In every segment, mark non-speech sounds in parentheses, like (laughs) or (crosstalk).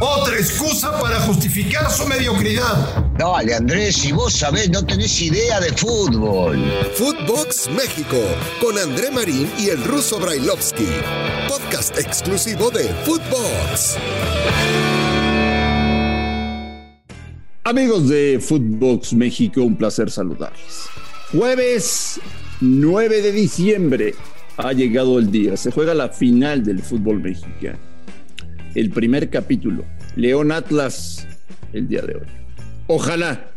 Otra excusa para justificar su mediocridad. Dale, Andrés, si vos sabés, no tenés idea de fútbol. Footbox México, con André Marín y el ruso Brailovsky. Podcast exclusivo de Footbox. Amigos de Footbox México, un placer saludarles. Jueves 9 de diciembre ha llegado el día. Se juega la final del fútbol mexicano. El primer capítulo. León Atlas el día de hoy. Ojalá,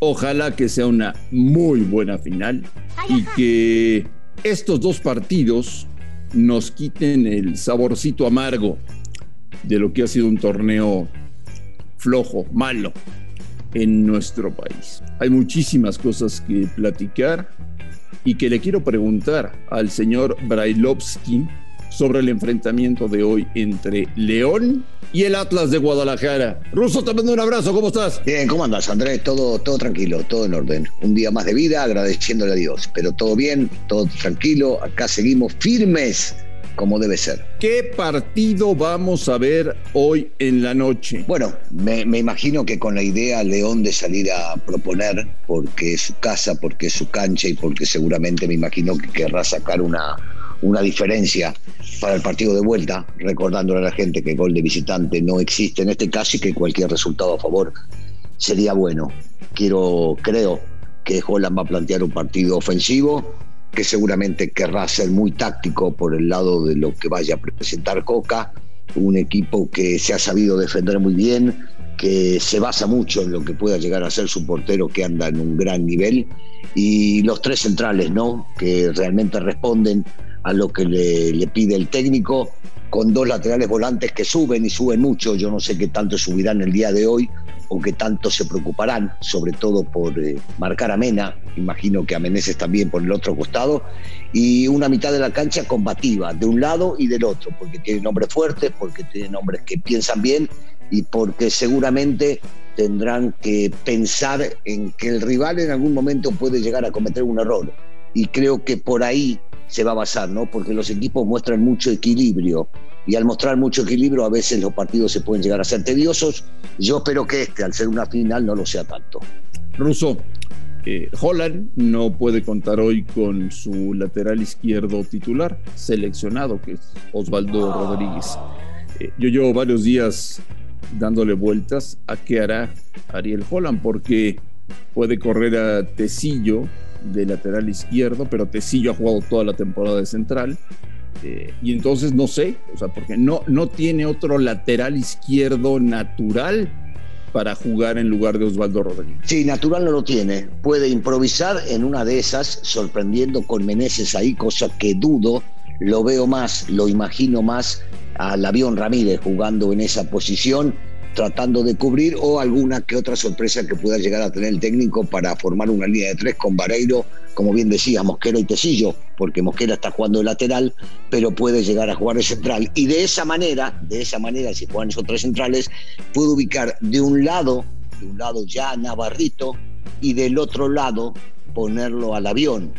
ojalá que sea una muy buena final y que estos dos partidos nos quiten el saborcito amargo de lo que ha sido un torneo flojo, malo en nuestro país. Hay muchísimas cosas que platicar y que le quiero preguntar al señor Brailovsky sobre el enfrentamiento de hoy entre León y el Atlas de Guadalajara. Ruso, te mando un abrazo, ¿cómo estás? Bien, ¿cómo andas, Andrés? Todo, todo tranquilo, todo en orden. Un día más de vida, agradeciéndole a Dios. Pero todo bien, todo tranquilo. Acá seguimos firmes como debe ser. ¿Qué partido vamos a ver hoy en la noche? Bueno, me, imagino que con la idea León de salir a proponer, porque es su casa, porque es su cancha y porque seguramente me imagino que querrá sacar una, una diferencia para el partido de vuelta, recordándole a la gente que gol de visitante no existe en este caso y que cualquier resultado a favor sería bueno. Quiero, creo que Holland va a plantear un partido ofensivo, que seguramente querrá ser muy táctico por el lado de lo que vaya a presentar Coca, un equipo que se ha sabido defender muy bien, que se basa mucho en lo que pueda llegar a ser su portero que anda en un gran nivel y los tres centrales, ¿no? Que realmente responden a lo que le, pide el técnico, con dos laterales volantes que suben y suben mucho. Yo no sé qué tanto subirán el día de hoy, o que tanto se preocuparán, sobre todo por eh, marcar a Mena, imagino que a Meneses también por el otro costado, y una mitad de la cancha combativa, de un lado y del otro, porque tienen hombres fuertes, porque tienen hombres que piensan bien y porque seguramente tendrán que pensar en que el rival en algún momento puede llegar a cometer un error. Y creo que por ahí se va a basar, ¿no? Porque los equipos muestran mucho equilibrio y al mostrar mucho equilibrio a veces los partidos se pueden llegar a ser tediosos. Yo espero que este, al ser una final, no lo sea tanto. Russo, eh, Holland no puede contar hoy con su lateral izquierdo titular, seleccionado, que es Osvaldo Rodríguez. Eh, yo llevo varios días dándole vueltas a qué hará Ariel Holland, porque puede correr a Tecillo de lateral izquierdo, pero Tecillo ha jugado toda la temporada de central. Eh, y entonces no sé, o sea, porque no, no tiene otro lateral izquierdo natural para jugar en lugar de Osvaldo Rodríguez. Sí, natural no lo tiene. Puede improvisar en una de esas, sorprendiendo con Meneses ahí, cosa que dudo. Lo veo más, lo imagino más al avión Ramírez jugando en esa posición tratando de cubrir o alguna que otra sorpresa que pueda llegar a tener el técnico para formar una línea de tres con Vareiro, como bien decía, Mosquera y Tecillo, porque Mosquera está jugando de lateral, pero puede llegar a jugar de central. Y de esa manera, de esa manera, si juegan esos tres centrales, puede ubicar de un lado, de un lado ya Navarrito, y del otro lado ponerlo al avión.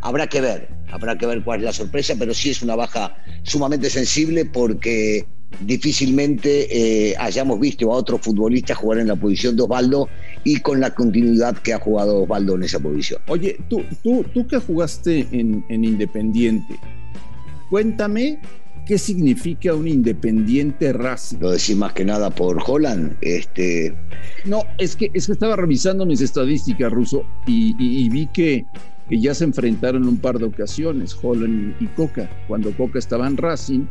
Habrá que ver, habrá que ver cuál es la sorpresa, pero sí es una baja sumamente sensible porque difícilmente eh, hayamos visto a otro futbolista jugar en la posición de Osvaldo y con la continuidad que ha jugado Osvaldo en esa posición. Oye, tú, tú, tú que jugaste en, Independiente, cuéntame qué significa un Independiente Racing. Lo decís más que nada por Holland. Este... No, es que, es que estaba revisando mis estadísticas, Ruso, y, vi que, que ya se enfrentaron un par de ocasiones, Holland y Coca, cuando Coca estaba en Racing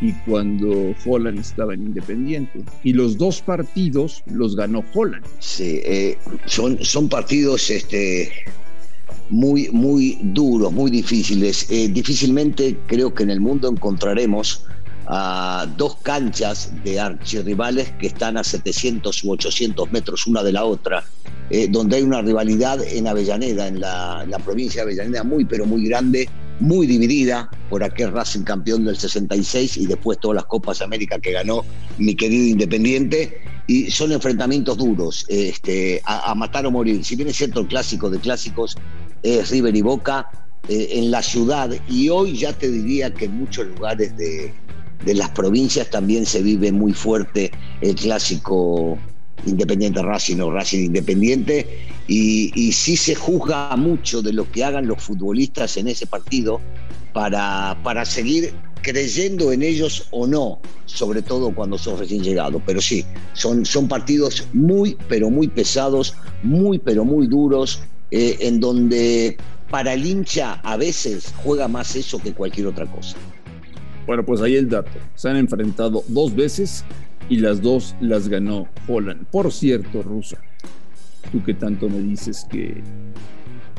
y cuando Holland estaba en Independiente. Y los dos partidos los ganó Holland. Sí, eh, son, son partidos este, muy, muy duros, muy difíciles. Eh, difícilmente creo que en el mundo encontraremos a dos canchas de archirrivales que están a 700 u 800 metros una de la otra, eh, donde hay una rivalidad en Avellaneda, en la, en la provincia de Avellaneda, muy pero muy grande muy dividida por aquel Racing campeón del 66 y después todas las Copas América que ganó mi querido Independiente. Y son enfrentamientos duros, este, a, matar o morir. Si bien es cierto el clásico de clásicos es River y Boca, eh, en la ciudad, y hoy ya te diría que en muchos lugares de, de las provincias también se vive muy fuerte el clásico Independiente Racing o Racing Independiente y, y sí se juzga mucho de lo que hagan los futbolistas en ese partido para, para seguir creyendo en ellos o no, sobre todo cuando son recién llegados. Pero sí, son, son partidos muy, pero muy pesados, muy, pero muy duros, eh, en donde para el hincha a veces juega más eso que cualquier otra cosa. Bueno, pues ahí el dato. Se han enfrentado dos veces y las dos las ganó Holland. Por cierto, Ruso, tú que tanto me dices que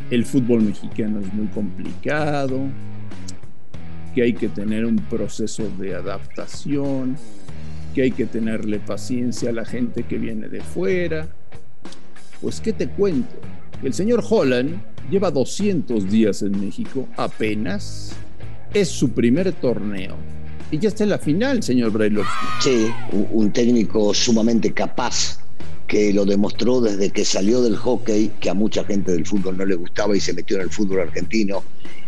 el fútbol mexicano es muy complicado, que hay que tener un proceso de adaptación, que hay que tenerle paciencia a la gente que viene de fuera. Pues, ¿qué te cuento? El señor Holland lleva 200 días en México, apenas. Es su primer torneo. Y ya está en la final, señor Brailovsky. Sí, un técnico sumamente capaz que lo demostró desde que salió del hockey, que a mucha gente del fútbol no le gustaba y se metió en el fútbol argentino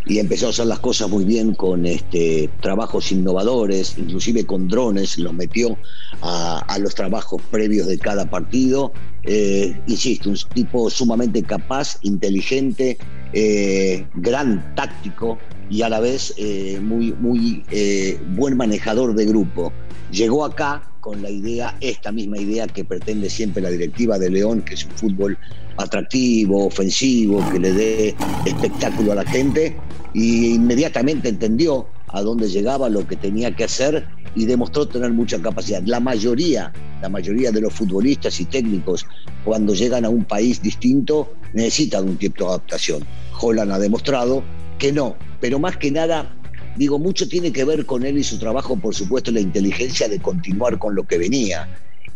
y empezó a hacer las cosas muy bien con este, trabajos innovadores, inclusive con drones, los metió a, los trabajos previos de cada partido. Eh, insisto, un tipo sumamente capaz, inteligente, eh, gran táctico y a la vez eh, muy, muy buen manejador de grupo. Llegó acá con la idea, esta misma idea que pretende siempre la directiva de León, que es un fútbol atractivo, ofensivo, que le dé espectáculo a la gente, y inmediatamente entendió a dónde llegaba, lo que tenía que hacer y demostró tener mucha capacidad. La mayoría, la mayoría de los futbolistas y técnicos cuando llegan a un país distinto necesitan un tiempo de adaptación. Holland ha demostrado que no, pero más que nada, digo, mucho tiene que ver con él y su trabajo, por supuesto, la inteligencia de continuar con lo que venía.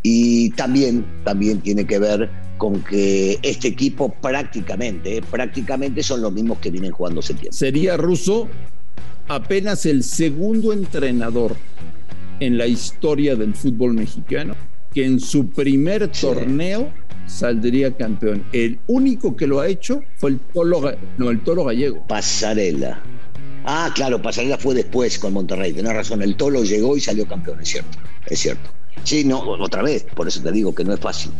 Y también, también tiene que ver con que este equipo prácticamente, prácticamente son los mismos que vienen jugando septiembre. Sería Russo apenas el segundo entrenador en la historia del fútbol mexicano que en su primer torneo saldría campeón. El único que lo ha hecho fue el Tolo, no, el Tolo Gallego. Pasarela. Ah, claro, Pasarela fue después con Monterrey. Tenés razón, el Tolo llegó y salió campeón, es cierto, es cierto. Sí, no, otra vez, por eso te digo que no es fácil.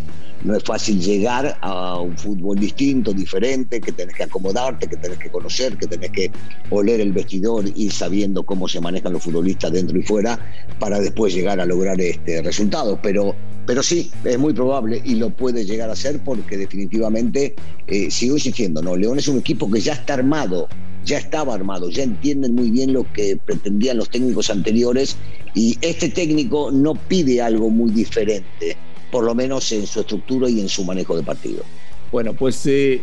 No es fácil llegar a un fútbol distinto, diferente, que tenés que acomodarte, que tenés que conocer, que tenés que oler el vestidor, ir sabiendo cómo se manejan los futbolistas dentro y fuera para después llegar a lograr este resultado. Pero, pero sí, es muy probable y lo puede llegar a hacer porque definitivamente, eh, sigo insistiendo, ¿no? León es un equipo que ya está armado, ya estaba armado, ya entienden muy bien lo que pretendían los técnicos anteriores y este técnico no pide algo muy diferente por lo menos en su estructura y en su manejo de partido. Bueno, pues eh,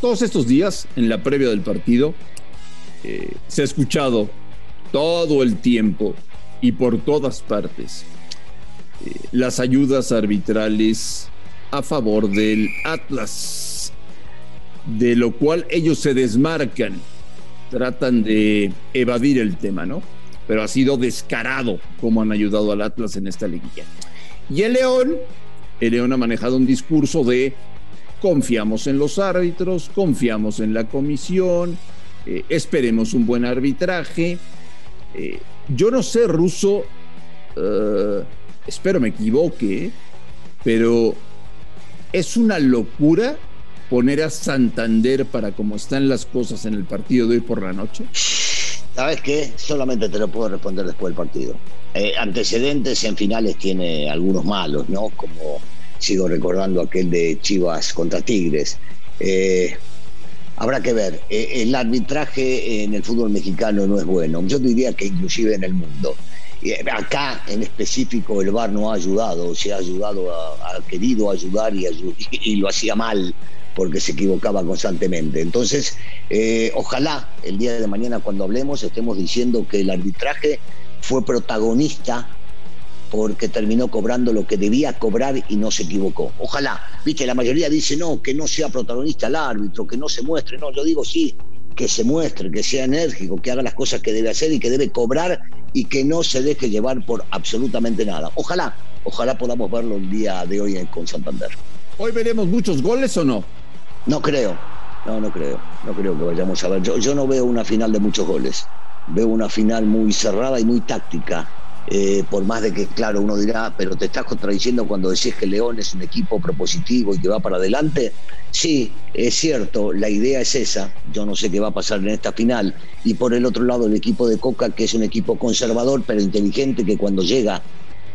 todos estos días, en la previa del partido, eh, se ha escuchado todo el tiempo y por todas partes eh, las ayudas arbitrales a favor del Atlas, de lo cual ellos se desmarcan, tratan de evadir el tema, ¿no? Pero ha sido descarado cómo han ayudado al Atlas en esta liguilla. Y el León, el León ha manejado un discurso de confiamos en los árbitros, confiamos en la comisión, eh, esperemos un buen arbitraje. Eh, yo no sé, Ruso, eh, espero me equivoque, pero es una locura poner a Santander para cómo están las cosas en el partido de hoy por la noche. ¿Sabes qué? Solamente te lo puedo responder después del partido. Eh, antecedentes en finales tiene algunos malos, ¿no? Como sigo recordando aquel de Chivas contra Tigres. Eh, habrá que ver. Eh, el arbitraje en el fútbol mexicano no es bueno. Yo diría que inclusive en el mundo. acá en específico el VAR no ha ayudado, se ha ayudado, ha, querido ayudar y, (laughs) y, lo hacía mal porque se equivocaba constantemente. Entonces, eh, ojalá el día de mañana cuando hablemos estemos diciendo que el arbitraje fue protagonista porque terminó cobrando lo que debía cobrar y no se equivocó. Ojalá, viste, la mayoría dice no, que no sea protagonista el árbitro, que no se muestre, no, yo digo sí, que se muestre, que sea enérgico, que haga las cosas que debe hacer y que debe cobrar y que no se deje llevar por absolutamente nada. Ojalá, ojalá podamos verlo el día de hoy con Santander. ¿Hoy veremos muchos goles o no? No creo, no, no creo, no creo que vayamos a ver. Yo, no veo una final de muchos goles. veo una final muy cerrada y muy táctica. Eh, por más de que, claro, uno dirá, pero te estás contradiciendo cuando decís que León es un equipo propositivo y que va para adelante. Sí, es cierto, la idea es esa. Yo no sé qué va a pasar en esta final. Y por el otro lado, el equipo de Coca, que es un equipo conservador pero inteligente, que cuando llega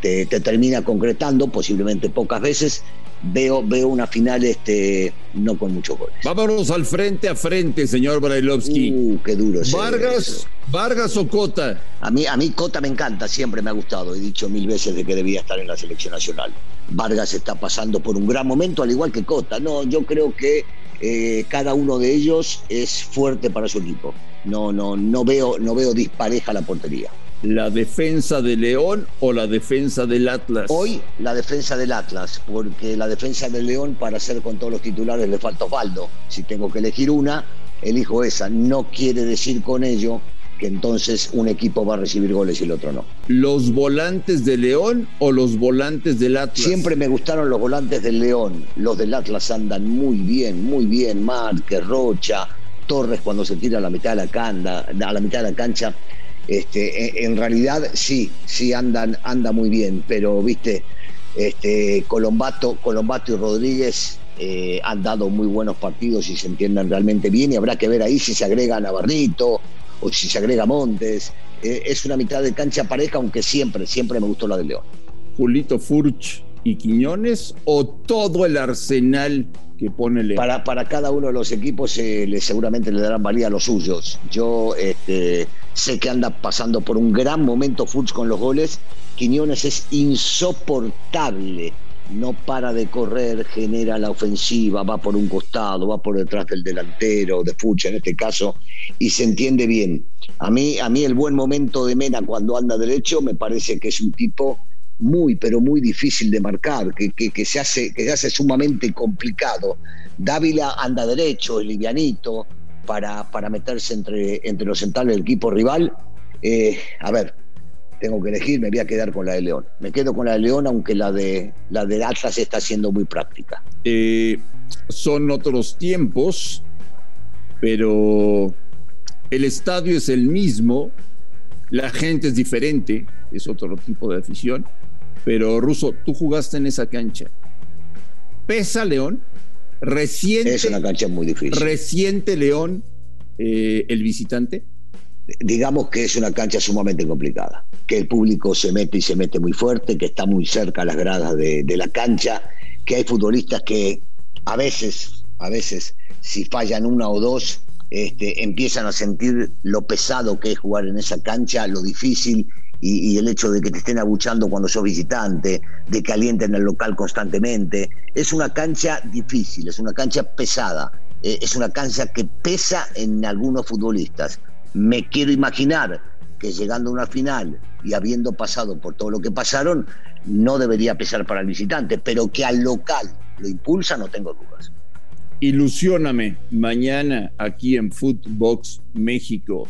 te, te termina concretando, posiblemente pocas veces, veo, veo una final este, no con muchos goles. Vámonos al frente a frente, señor Brailovsky. Uh, qué duro. Vargas, Vargas o Cota. A mí, a mí Cota me encanta, siempre me ha gustado. He dicho mil veces de que debía estar en la selección nacional. Vargas está pasando por un gran momento, al igual que Cota. No, yo creo que eh, cada uno de ellos es fuerte para su equipo. No, no, no veo, no veo dispareja la portería la defensa de León o la defensa del Atlas? Hoy la defensa del Atlas, porque la defensa del León para hacer con todos los titulares le falta Osvaldo. Si tengo que elegir una, elijo esa. No quiere decir con ello que entonces un equipo va a recibir goles y el otro no. ¿Los volantes de León o los volantes del Atlas? Siempre me gustaron los volantes del León. Los del Atlas andan muy bien, muy bien. Márquez, Rocha, Torres cuando se tira a la mitad de la, a la mitad de la cancha este, en realidad sí, sí andan, anda muy bien, pero viste, este, Colombato, Colombato y Rodríguez eh, han dado muy buenos partidos y se entienden realmente bien y habrá que ver ahí si se agrega Navarrito o si se agrega Montes. Eh, es una mitad de cancha pareja, aunque siempre, siempre me gustó la de León. Julito Furch y Quiñones o todo el arsenal que pone León? Para, para cada uno de los equipos eh, le, seguramente le darán valía a los suyos. Yo este, sé que anda pasando por un gran momento Fultz con los goles. Quiñones es insoportable. No para de correr, genera la ofensiva, va por un costado, va por detrás del delantero, de Fuchs en este caso, y se entiende bien. A mí, a mí el buen momento de Mena cuando anda derecho me parece que es un tipo muy, pero muy difícil de marcar, que, que, se, hace, que se hace sumamente complicado. Dávila anda derecho, es livianito, para, para meterse entre, entre los centrales del equipo rival. Eh, a ver, tengo que elegir, me voy a quedar con la de León. Me quedo con la de León, aunque la de, la de Atlas está siendo muy práctica. Eh, son otros tiempos, pero el estadio es el mismo, la gente es diferente, es otro tipo de afición. Pero Ruso, tú jugaste en esa cancha. Pesa León, reciente. Es una cancha muy difícil. Reciente León, eh, el visitante. Digamos que es una cancha sumamente complicada, que el público se mete y se mete muy fuerte, que está muy cerca a las gradas de, la cancha, que hay futbolistas que a veces, a veces, si fallan una o dos, este, empiezan a sentir lo pesado que es jugar en esa cancha, lo difícil y, el hecho de que te estén abuchando cuando sos visitante, de que alienten el local constantemente. Es una cancha difícil, es una cancha pesada, eh, es una cancha que pesa en algunos futbolistas. Me quiero imaginar que llegando a una final y habiendo pasado por todo lo que pasaron, no debería pesar para el visitante, pero que al local lo impulsa, no tengo dudas. Ilusióname mañana aquí en Footbox México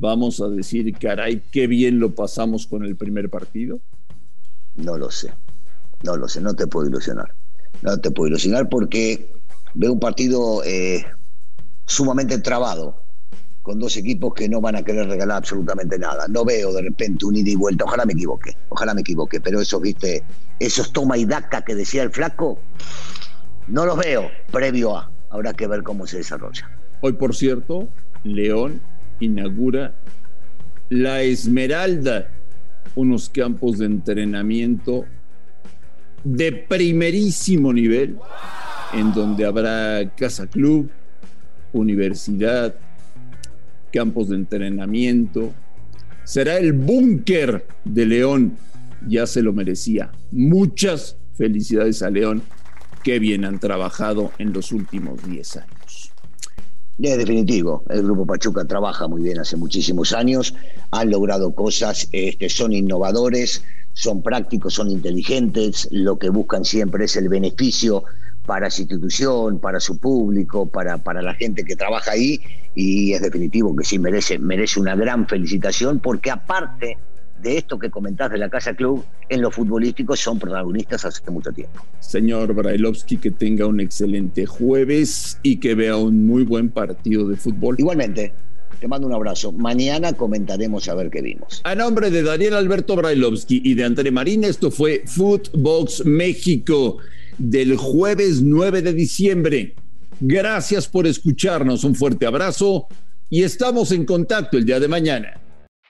vamos a decir, caray, qué bien lo pasamos con el primer partido? No lo sé, no lo sé, no te puedo ilusionar. No te puedo ilusionar porque veo un partido eh, sumamente trabado, con dos equipos que no van a querer regalar absolutamente nada. No veo de repente un ida y vuelta, ojalá me equivoque, ojalá me equivoque, pero esos, viste, esos toma y daca que decía el flaco, no los veo previo a. Habrá que ver cómo se desarrolla. Hoy, por cierto, León inaugura La Esmeralda, unos campos de entrenamiento de primerísimo nivel, en donde habrá casa club, universidad, campos de entrenamiento. Será el búnker de León, ya se lo merecía. Muchas felicidades a León, que bien han trabajado en los últimos 10 años. Es definitivo, el Grupo Pachuca trabaja muy bien hace muchísimos años, han logrado cosas, este, son innovadores, son prácticos, son inteligentes, lo que buscan siempre es el beneficio para su institución, para su público, para, para la gente que trabaja ahí. Y es definitivo que sí merece, merece una gran felicitación porque aparte de esto que comentás de la Casa Club, en lo futbolístico son protagonistas hace mucho tiempo. Señor Brailovsky, que tenga un excelente jueves y que vea un muy buen partido de fútbol. Igualmente, Te mando un abrazo. Mañana comentaremos a ver qué vimos. A nombre de Daniel Alberto Brailovsky y de André Marín, esto fue Footbox México del jueves 9 de diciembre. Gracias por escucharnos, un fuerte abrazo y estamos en contacto el día de mañana.